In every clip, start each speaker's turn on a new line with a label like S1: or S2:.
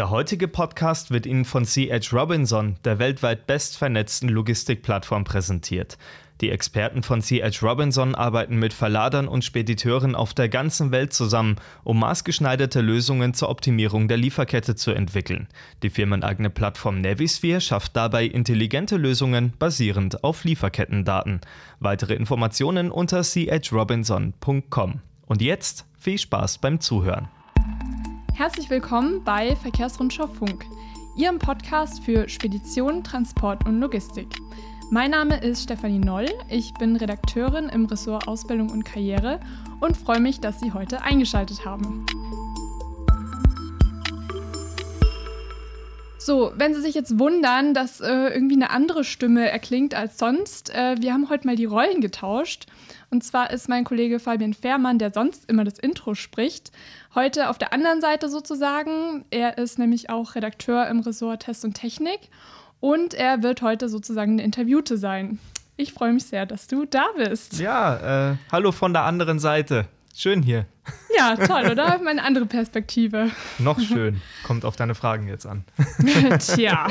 S1: Der heutige Podcast wird Ihnen von C.H. Robinson, der weltweit bestvernetzten Logistikplattform, präsentiert. Die Experten von C.H. Robinson arbeiten mit Verladern und Spediteuren auf der ganzen Welt zusammen, um maßgeschneiderte Lösungen zur Optimierung der Lieferkette zu entwickeln. Die firmeneigene Plattform Navisphere schafft dabei intelligente Lösungen basierend auf Lieferkettendaten. Weitere Informationen unter chrobinson.com. Und jetzt viel Spaß beim Zuhören.
S2: Herzlich willkommen bei Verkehrsrundschau Funk, Ihrem Podcast für Spedition, Transport und Logistik. Mein Name ist Stefanie Noll, ich bin Redakteurin im Ressort Ausbildung und Karriere und freue mich, dass Sie heute eingeschaltet haben. So, wenn Sie sich jetzt wundern, dass äh, irgendwie eine andere Stimme erklingt als sonst, äh, wir haben heute mal die Rollen getauscht. Und zwar ist mein Kollege Fabian Fährmann, der sonst immer das Intro spricht, heute auf der anderen Seite sozusagen. Er ist nämlich auch Redakteur im Ressort Test und Technik und er wird heute sozusagen eine Interviewte sein. Ich freue mich sehr, dass du da bist.
S1: Ja, äh, hallo von der anderen Seite. Schön hier.
S2: Ja, toll, oder? Meine andere Perspektive.
S1: Noch schön. Kommt auf deine Fragen jetzt an.
S2: Tja.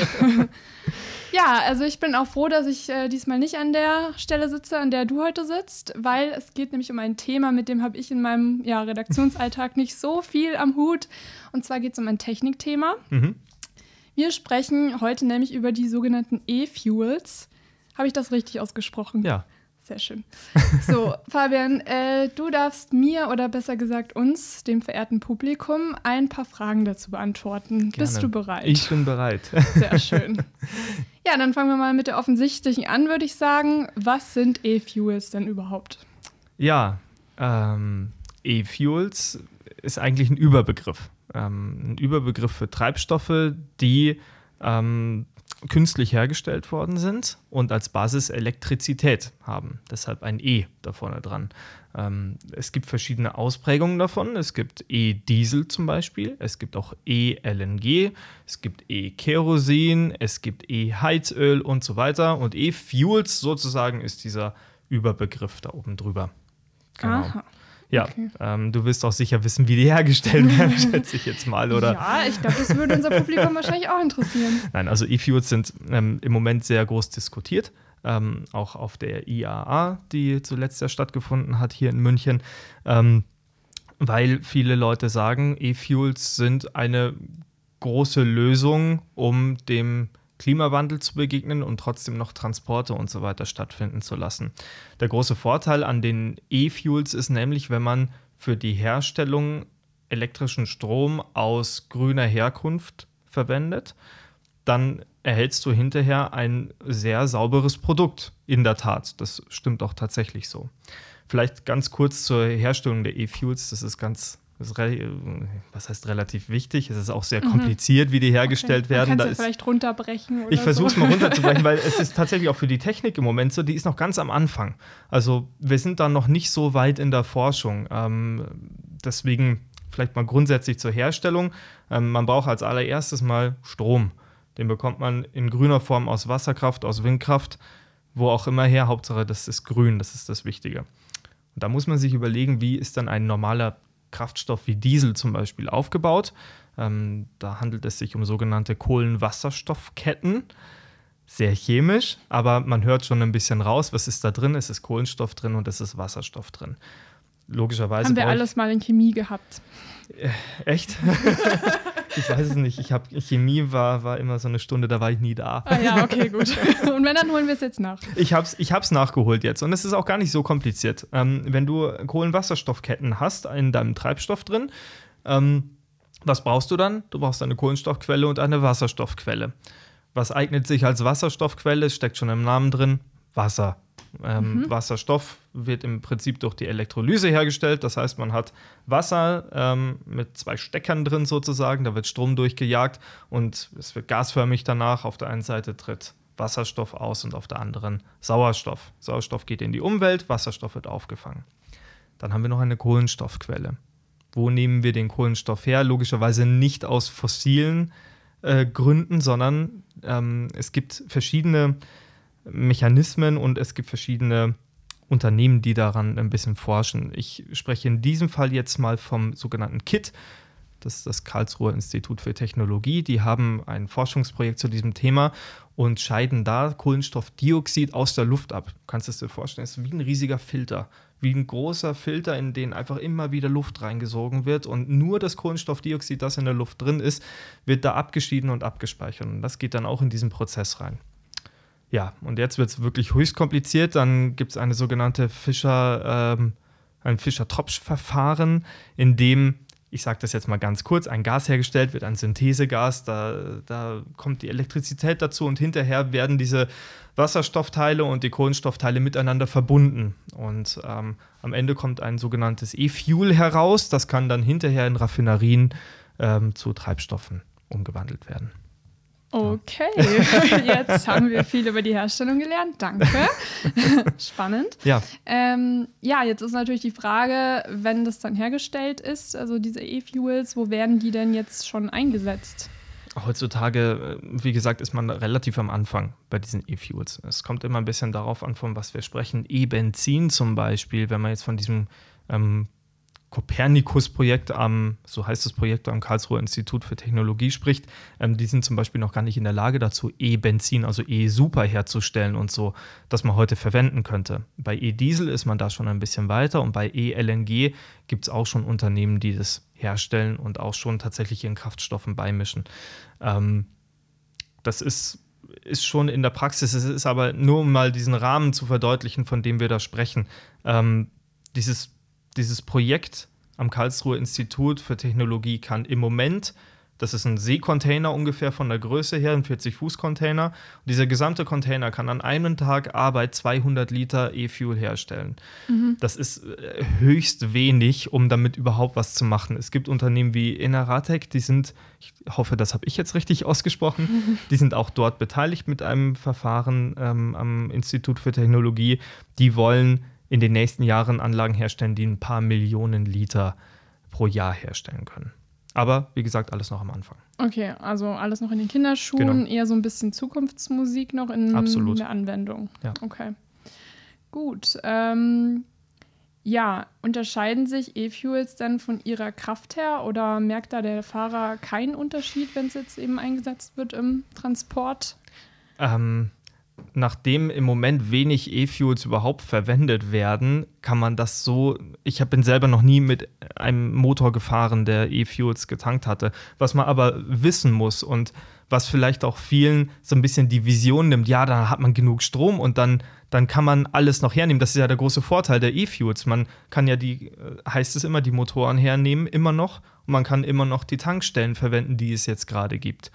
S2: Ja, also ich bin auch froh, dass ich äh, diesmal nicht an der Stelle sitze, an der du heute sitzt, weil es geht nämlich um ein Thema, mit dem habe ich in meinem ja, Redaktionsalltag nicht so viel am Hut. Und zwar geht es um ein Technikthema. Mhm. Wir sprechen heute nämlich über die sogenannten E-Fuels. Habe ich das richtig ausgesprochen?
S1: Ja.
S2: Sehr schön. So, Fabian, äh, du darfst mir oder besser gesagt uns, dem verehrten Publikum, ein paar Fragen dazu beantworten. Gerne. Bist du bereit?
S1: Ich bin bereit.
S2: Sehr schön. Ja, dann fangen wir mal mit der offensichtlichen an, würde ich sagen. Was sind E-Fuels denn überhaupt?
S1: Ja, ähm, E-Fuels ist eigentlich ein Überbegriff. Ähm, ein Überbegriff für Treibstoffe, die ähm, künstlich hergestellt worden sind und als Basis Elektrizität haben. Deshalb ein E da vorne dran. Ähm, es gibt verschiedene Ausprägungen davon. Es gibt E-Diesel zum Beispiel, es gibt auch E-LNG, es gibt E-Kerosin, es gibt E-Heizöl und so weiter. Und E-Fuels sozusagen ist dieser Überbegriff da oben drüber.
S2: Genau. Aha.
S1: Ja, okay. ähm, du wirst auch sicher wissen, wie die hergestellt werden, schätze ich jetzt mal, oder?
S2: Ja, ich glaube, das würde unser Publikum wahrscheinlich auch interessieren.
S1: Nein, also E-Fuels sind ähm, im Moment sehr groß diskutiert. Ähm, auch auf der IAA, die zuletzt ja stattgefunden hat hier in München, ähm, weil viele Leute sagen, E-Fuels sind eine große Lösung, um dem Klimawandel zu begegnen und trotzdem noch Transporte und so weiter stattfinden zu lassen. Der große Vorteil an den E-Fuels ist nämlich, wenn man für die Herstellung elektrischen Strom aus grüner Herkunft verwendet, dann erhältst du hinterher ein sehr sauberes Produkt. In der Tat, das stimmt auch tatsächlich so. Vielleicht ganz kurz zur Herstellung der E-Fuels, das ist ganz was heißt relativ wichtig? Es ist auch sehr mhm. kompliziert, wie die hergestellt okay. werden.
S2: Kannst da du vielleicht runterbrechen?
S1: ich versuche es
S2: so.
S1: mal runterzubrechen, weil es ist tatsächlich auch für die Technik im Moment so, die ist noch ganz am Anfang. Also wir sind da noch nicht so weit in der Forschung. Ähm, deswegen vielleicht mal grundsätzlich zur Herstellung. Ähm, man braucht als allererstes mal Strom. Den bekommt man in grüner Form aus Wasserkraft, aus Windkraft, wo auch immer her. Hauptsache, das ist grün, das ist das Wichtige. Und da muss man sich überlegen, wie ist dann ein normaler Kraftstoff wie Diesel zum Beispiel aufgebaut. Ähm, da handelt es sich um sogenannte Kohlenwasserstoffketten. Sehr chemisch, aber man hört schon ein bisschen raus, was ist da drin. Es ist Kohlenstoff drin und es ist Wasserstoff drin. Logischerweise.
S2: Haben wir alles mal in Chemie gehabt.
S1: Äh, echt? ich weiß es nicht. Ich hab, Chemie war, war immer so eine Stunde, da war ich nie da.
S2: Ah ja, okay, gut. Und wenn, dann holen wir es jetzt nach.
S1: Ich habe es ich hab's nachgeholt jetzt. Und es ist auch gar nicht so kompliziert. Ähm, wenn du Kohlenwasserstoffketten hast in deinem Treibstoff drin, ähm, was brauchst du dann? Du brauchst eine Kohlenstoffquelle und eine Wasserstoffquelle. Was eignet sich als Wasserstoffquelle? Es steckt schon im Namen drin. Wasser. Ähm, mhm. Wasserstoff wird im Prinzip durch die Elektrolyse hergestellt. Das heißt, man hat Wasser ähm, mit zwei Steckern drin sozusagen. Da wird Strom durchgejagt und es wird gasförmig danach. Auf der einen Seite tritt Wasserstoff aus und auf der anderen Sauerstoff. Sauerstoff geht in die Umwelt, Wasserstoff wird aufgefangen. Dann haben wir noch eine Kohlenstoffquelle. Wo nehmen wir den Kohlenstoff her? Logischerweise nicht aus fossilen äh, Gründen, sondern ähm, es gibt verschiedene Mechanismen und es gibt verschiedene Unternehmen, die daran ein bisschen forschen. Ich spreche in diesem Fall jetzt mal vom sogenannten KIT. Das ist das Karlsruher Institut für Technologie. Die haben ein Forschungsprojekt zu diesem Thema und scheiden da Kohlenstoffdioxid aus der Luft ab. Du kannst es dir vorstellen, es ist wie ein riesiger Filter, wie ein großer Filter, in den einfach immer wieder Luft reingesogen wird und nur das Kohlenstoffdioxid, das in der Luft drin ist, wird da abgeschieden und abgespeichert. Und das geht dann auch in diesen Prozess rein. Ja, und jetzt wird es wirklich höchst kompliziert. Dann gibt es eine sogenannte Fischer, ähm, ein Fischer-Tropsch-Verfahren, in dem ich sage das jetzt mal ganz kurz, ein Gas hergestellt wird, ein Synthesegas, da, da kommt die Elektrizität dazu und hinterher werden diese Wasserstoffteile und die Kohlenstoffteile miteinander verbunden. Und ähm, am Ende kommt ein sogenanntes E-Fuel heraus, das kann dann hinterher in Raffinerien ähm, zu Treibstoffen umgewandelt werden.
S2: Okay, jetzt haben wir viel über die Herstellung gelernt. Danke. Spannend.
S1: Ja.
S2: Ähm, ja, jetzt ist natürlich die Frage, wenn das dann hergestellt ist, also diese E-Fuels, wo werden die denn jetzt schon eingesetzt?
S1: Heutzutage, äh, wie gesagt, ist man relativ am Anfang bei diesen E-Fuels. Es kommt immer ein bisschen darauf an, von was wir sprechen. E-Benzin zum Beispiel, wenn man jetzt von diesem ähm, Kopernikus-Projekt am, so heißt das Projekt am Karlsruher Institut für Technologie spricht, ähm, die sind zum Beispiel noch gar nicht in der Lage dazu, E-Benzin, also E-Super herzustellen und so, dass man heute verwenden könnte. Bei E-Diesel ist man da schon ein bisschen weiter und bei E-LNG gibt es auch schon Unternehmen, die das herstellen und auch schon tatsächlich in Kraftstoffen beimischen. Ähm, das ist ist schon in der Praxis. Es ist aber nur, um mal diesen Rahmen zu verdeutlichen, von dem wir da sprechen. Ähm, dieses dieses Projekt am Karlsruher Institut für Technologie kann im Moment, das ist ein Seekontainer ungefähr von der Größe her, ein 40-Fuß-Container. Und dieser gesamte Container kann an einem Tag Arbeit 200 Liter E-Fuel herstellen. Mhm. Das ist äh, höchst wenig, um damit überhaupt was zu machen. Es gibt Unternehmen wie Eneratec, die sind, ich hoffe, das habe ich jetzt richtig ausgesprochen, mhm. die sind auch dort beteiligt mit einem Verfahren ähm, am Institut für Technologie. Die wollen in den nächsten Jahren Anlagen herstellen, die ein paar Millionen Liter pro Jahr herstellen können. Aber wie gesagt, alles noch am Anfang.
S2: Okay, also alles noch in den Kinderschuhen, genau. eher so ein bisschen Zukunftsmusik noch in
S1: Absolut.
S2: der Anwendung.
S1: Ja.
S2: Okay. Gut. Ähm, ja, unterscheiden sich E-Fuels denn von ihrer Kraft her oder merkt da der Fahrer keinen Unterschied, wenn es jetzt eben eingesetzt wird im Transport?
S1: Ähm, nachdem im Moment wenig E-Fuels überhaupt verwendet werden, kann man das so. Ich bin selber noch nie mit einem Motor gefahren, der E-Fuels getankt hatte. Was man aber wissen muss und was vielleicht auch vielen so ein bisschen die Vision nimmt, ja, da hat man genug Strom und dann, dann kann man alles noch hernehmen. Das ist ja der große Vorteil der E-Fuels. Man kann ja die, äh, heißt es immer, die Motoren hernehmen, immer noch. Und man kann immer noch die Tankstellen verwenden, die es jetzt gerade gibt.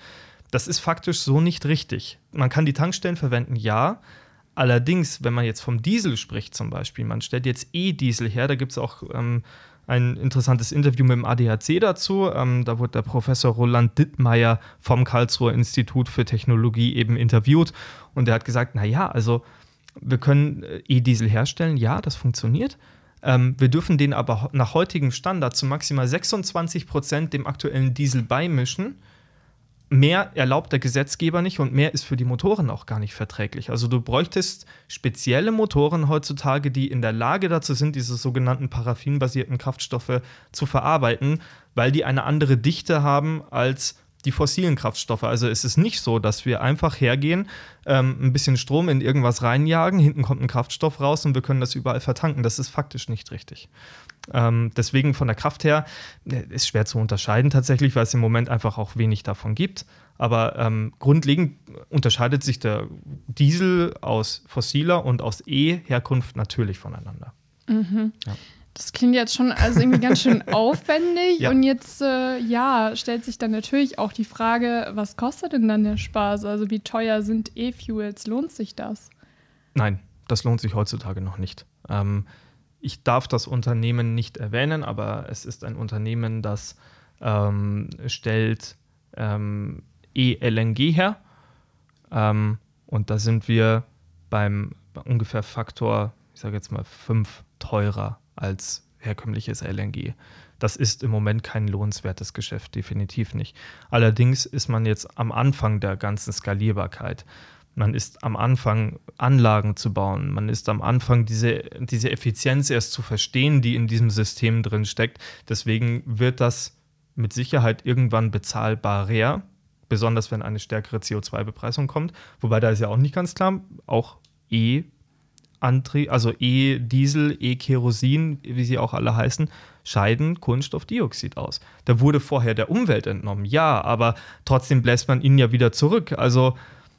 S1: Das ist faktisch so nicht richtig. Man kann die Tankstellen verwenden, ja. Allerdings, wenn man jetzt vom Diesel spricht zum Beispiel, man stellt jetzt E-Diesel her, da gibt es auch ähm, ein interessantes Interview mit dem ADAC dazu. Ähm, da wurde der Professor Roland Dittmeier vom Karlsruher Institut für Technologie eben interviewt und der hat gesagt, naja, also wir können äh, E-Diesel herstellen, ja, das funktioniert. Ähm, wir dürfen den aber nach heutigem Standard zu maximal 26 Prozent dem aktuellen Diesel beimischen mehr erlaubt der Gesetzgeber nicht und mehr ist für die Motoren auch gar nicht verträglich. Also du bräuchtest spezielle Motoren heutzutage, die in der Lage dazu sind, diese sogenannten paraffinbasierten Kraftstoffe zu verarbeiten, weil die eine andere Dichte haben als die fossilen Kraftstoffe. Also es ist nicht so, dass wir einfach hergehen, ähm, ein bisschen Strom in irgendwas reinjagen, hinten kommt ein Kraftstoff raus und wir können das überall vertanken. Das ist faktisch nicht richtig. Ähm, deswegen von der Kraft her äh, ist schwer zu unterscheiden tatsächlich, weil es im Moment einfach auch wenig davon gibt. Aber ähm, grundlegend unterscheidet sich der Diesel aus fossiler und aus E-Herkunft natürlich voneinander.
S2: Mhm. Ja. Das klingt jetzt schon also irgendwie ganz schön aufwendig. Ja. Und jetzt, äh, ja, stellt sich dann natürlich auch die Frage, was kostet denn dann der Spaß? Also wie teuer sind E-Fuels? Lohnt sich das?
S1: Nein, das lohnt sich heutzutage noch nicht. Ähm, ich darf das Unternehmen nicht erwähnen, aber es ist ein Unternehmen, das ähm, stellt ähm, E-LNG her. Ähm, und da sind wir beim ungefähr Faktor, ich sage jetzt mal, fünf teurer als herkömmliches LNG. Das ist im Moment kein lohnenswertes Geschäft, definitiv nicht. Allerdings ist man jetzt am Anfang der ganzen Skalierbarkeit. Man ist am Anfang, Anlagen zu bauen. Man ist am Anfang, diese, diese Effizienz erst zu verstehen, die in diesem System drin steckt. Deswegen wird das mit Sicherheit irgendwann bezahlbarer, besonders wenn eine stärkere CO2-Bepreisung kommt. Wobei da ist ja auch nicht ganz klar, auch E- Antrieb, also E-Diesel, E-Kerosin, wie sie auch alle heißen, scheiden Kohlenstoffdioxid aus. Da wurde vorher der Umwelt entnommen, ja, aber trotzdem bläst man ihn ja wieder zurück. Also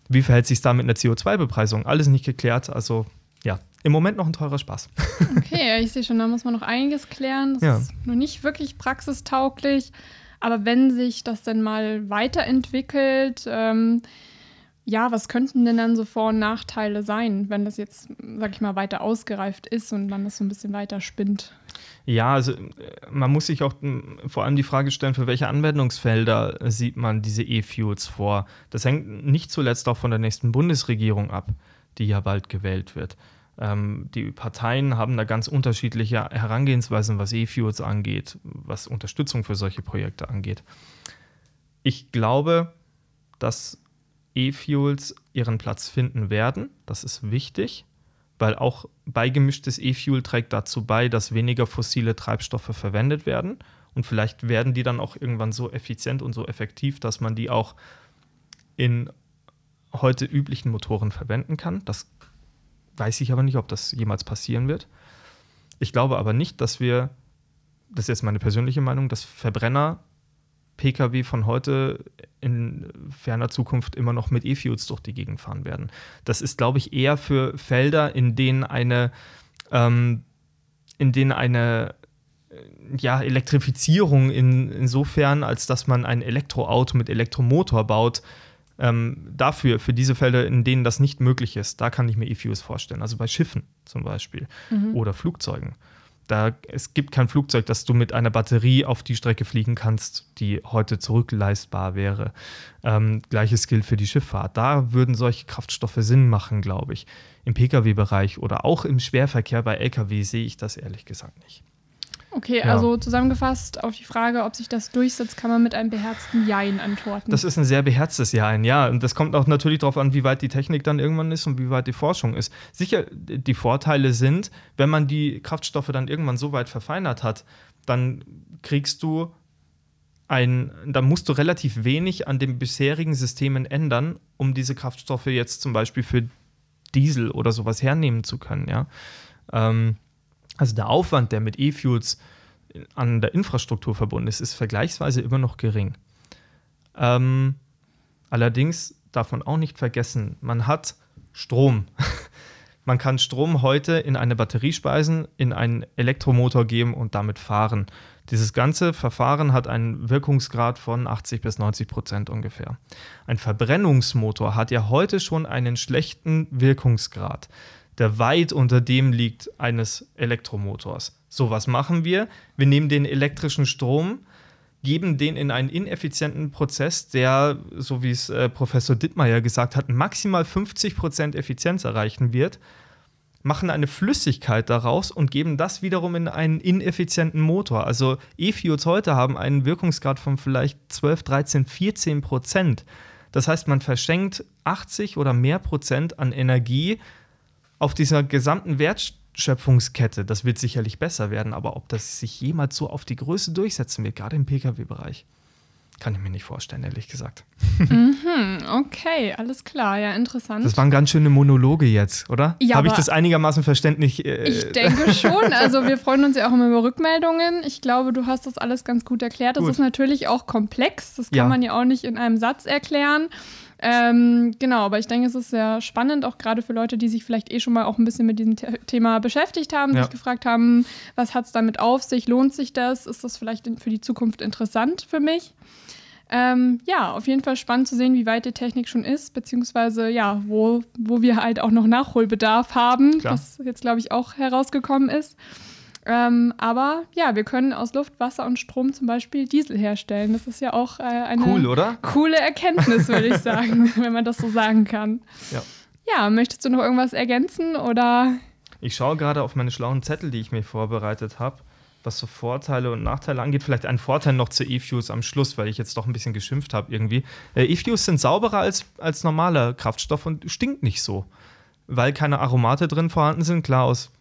S1: wie verhält sich es da mit einer CO2-Bepreisung? Alles nicht geklärt. Also ja, im Moment noch ein teurer Spaß.
S2: Okay, ich sehe schon, da muss man noch einiges klären. Das
S1: Ja.
S2: ist noch nicht wirklich praxistauglich. Aber wenn sich das denn mal weiterentwickelt, ähm, ja, was könnten denn dann so Vor- und Nachteile sein, wenn das jetzt, sag ich mal, weiter ausgereift ist und man das so ein bisschen weiter spinnt?
S1: Ja, also äh, man muss sich auch m, vor allem die Frage stellen, für welche Anwendungsfelder sieht man diese E-Fuels vor. Das hängt nicht zuletzt auch von der nächsten Bundesregierung ab, die ja bald gewählt wird. Ähm, die Parteien haben da ganz unterschiedliche Herangehensweisen, was E-Fuels angeht, was Unterstützung für solche Projekte angeht. Ich glaube, dass E-Fuels ihren Platz finden werden. Das ist wichtig, weil auch beigemischtes E-Fuel trägt dazu bei, dass weniger fossile Treibstoffe verwendet werden. Und vielleicht werden die dann auch irgendwann so effizient und so effektiv, dass man die auch in heute üblichen Motoren verwenden kann. Das weiß ich aber nicht, ob das jemals passieren wird. Ich glaube aber nicht, dass wir, das ist jetzt meine persönliche Meinung, dass Verbrenner Pkw von heute in ferner Zukunft immer noch mit E-Fuels durch die Gegend fahren werden. Das ist, glaube ich, eher für Felder, in denen eine, ähm, in denen eine äh, ja, Elektrifizierung in, insofern, als dass man ein Elektroauto mit Elektromotor baut, ähm, dafür, für diese Felder, in denen das nicht möglich ist, da kann ich mir E-Fuels vorstellen. Also bei Schiffen zum Beispiel oder Flugzeugen. Da, es gibt kein Flugzeug, das du mit einer Batterie auf die Strecke fliegen kannst, die heute zurückleistbar wäre. Ähm, Gleiches gilt für die Schifffahrt. Da würden solche Kraftstoffe Sinn machen, glaube ich. Im Pkw-Bereich oder auch im Schwerverkehr bei Lkw sehe ich das ehrlich gesagt nicht.
S2: Okay,
S1: Ja.
S2: also zusammengefasst auf die Frage, ob sich das durchsetzt, kann man mit einem beherzten Jein antworten.
S1: Das ist ein sehr beherztes Ja, ein Ja. Und das kommt auch natürlich darauf an, wie weit die Technik dann irgendwann ist und wie weit die Forschung ist. Sicher, die Vorteile sind, wenn man die Kraftstoffe dann irgendwann so weit verfeinert hat, dann kriegst du ein, dann musst du relativ wenig an den bisherigen Systemen ändern, um diese Kraftstoffe jetzt zum Beispiel für Diesel oder sowas hernehmen zu können, ja. Ähm, also der Aufwand, der mit E-Fuels an der Infrastruktur verbunden ist, ist vergleichsweise immer noch gering. Ähm, allerdings darf man auch nicht vergessen, man hat Strom. man kann Strom heute in eine Batterie speisen, in einen Elektromotor geben und damit fahren. Dieses ganze Verfahren hat einen Wirkungsgrad von 80 bis 90 Prozent ungefähr. Ein Verbrennungsmotor hat ja heute schon einen schlechten Wirkungsgrad, der weit unter dem liegt eines Elektromotors. So, was machen wir? Wir nehmen den elektrischen Strom, geben den in einen ineffizienten Prozess, der, so wie es äh, Professor Dittmeier gesagt hat, maximal 50% Effizienz erreichen wird, machen eine Flüssigkeit daraus und geben das wiederum in einen ineffizienten Motor. Also E-Fuels heute haben einen Wirkungsgrad von vielleicht 12, 13, 14 Prozent. Das heißt, man verschenkt 80 oder mehr Prozent an Energie auf dieser gesamten Wertschöpfungskette. Das wird sicherlich besser werden, aber ob das sich jemals so auf die Größe durchsetzen wird, gerade im Pkw-Bereich, kann ich mir nicht vorstellen, ehrlich gesagt.
S2: Mhm, okay, alles klar, ja, interessant.
S1: Das waren ganz schöne Monologe jetzt, oder?
S2: Ja,
S1: Habe ich das einigermaßen verständlich? Äh,
S2: Ich denke schon. Also wir freuen uns ja auch immer über Rückmeldungen. Ich glaube, du hast das alles ganz gut erklärt. Das
S1: Gut.
S2: ist natürlich auch komplex. Das kann
S1: Ja.
S2: man ja auch nicht in einem Satz erklären. Ähm, genau, aber ich denke, es ist sehr spannend, auch gerade für Leute, die sich vielleicht eh schon mal auch ein bisschen mit diesem The Thema beschäftigt haben,
S1: Ja.
S2: sich gefragt haben, was hat es damit auf sich, lohnt sich das, ist das vielleicht für die Zukunft interessant für mich? Ähm, ja, auf jeden Fall spannend zu sehen, wie weit die Technik schon ist, beziehungsweise ja, wo, wo wir halt auch noch Nachholbedarf haben,
S1: Klar.
S2: was jetzt, glaube ich, auch herausgekommen ist. Ähm, aber ja, wir können aus Luft, Wasser und Strom zum Beispiel Diesel herstellen. Das ist ja auch äh, eine
S1: cool,
S2: coole Erkenntnis, würde ich sagen, wenn man das so sagen kann.
S1: Ja.
S2: Ja, möchtest du noch irgendwas ergänzen oder?
S1: Ich schaue gerade auf meine schlauen Zettel, die ich mir vorbereitet habe, was so Vorteile und Nachteile angeht. Vielleicht ein Vorteil noch zu E-Fuels am Schluss, weil ich jetzt doch ein bisschen geschimpft habe irgendwie. Äh, E-Fuels sind sauberer als, als normaler Kraftstoff und stinkt nicht so, weil keine Aromate drin vorhanden sind. Klar, aus,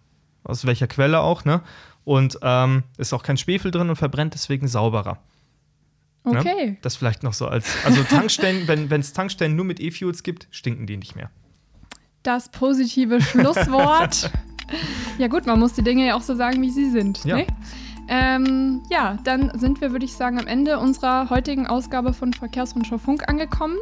S1: aus welcher Quelle auch, ne? Und ähm, ist auch kein Schwefel drin und verbrennt deswegen sauberer. Ne?
S2: Okay.
S1: Das vielleicht noch so als. Also Tankstellen, wenn es Tankstellen nur mit E-Fuels gibt, stinken die nicht mehr.
S2: Das positive Schlusswort. ja, gut, man muss die Dinge ja auch so sagen, wie sie sind.
S1: Ja.
S2: Ne? Ähm, ja, dann sind wir, würde ich sagen, am Ende unserer heutigen Ausgabe von Verkehrsrundschau Funk angekommen.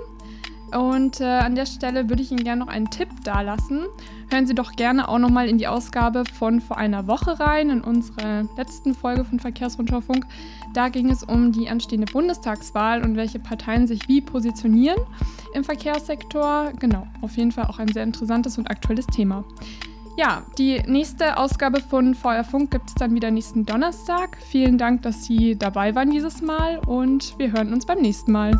S2: Und äh, an der Stelle würde ich Ihnen gerne noch einen Tipp dalassen. Hören Sie doch gerne auch nochmal in die Ausgabe von vor einer Woche rein, in unsere letzten Folge von Verkehrsrundschau Funk. Da ging es um die anstehende Bundestagswahl und welche Parteien sich wie positionieren im Verkehrssektor. Genau, auf jeden Fall auch ein sehr interessantes und aktuelles Thema. Ja, die nächste Ausgabe von VR Funk gibt es dann wieder nächsten Donnerstag. Vielen Dank, dass Sie dabei waren dieses Mal und wir hören uns beim nächsten Mal.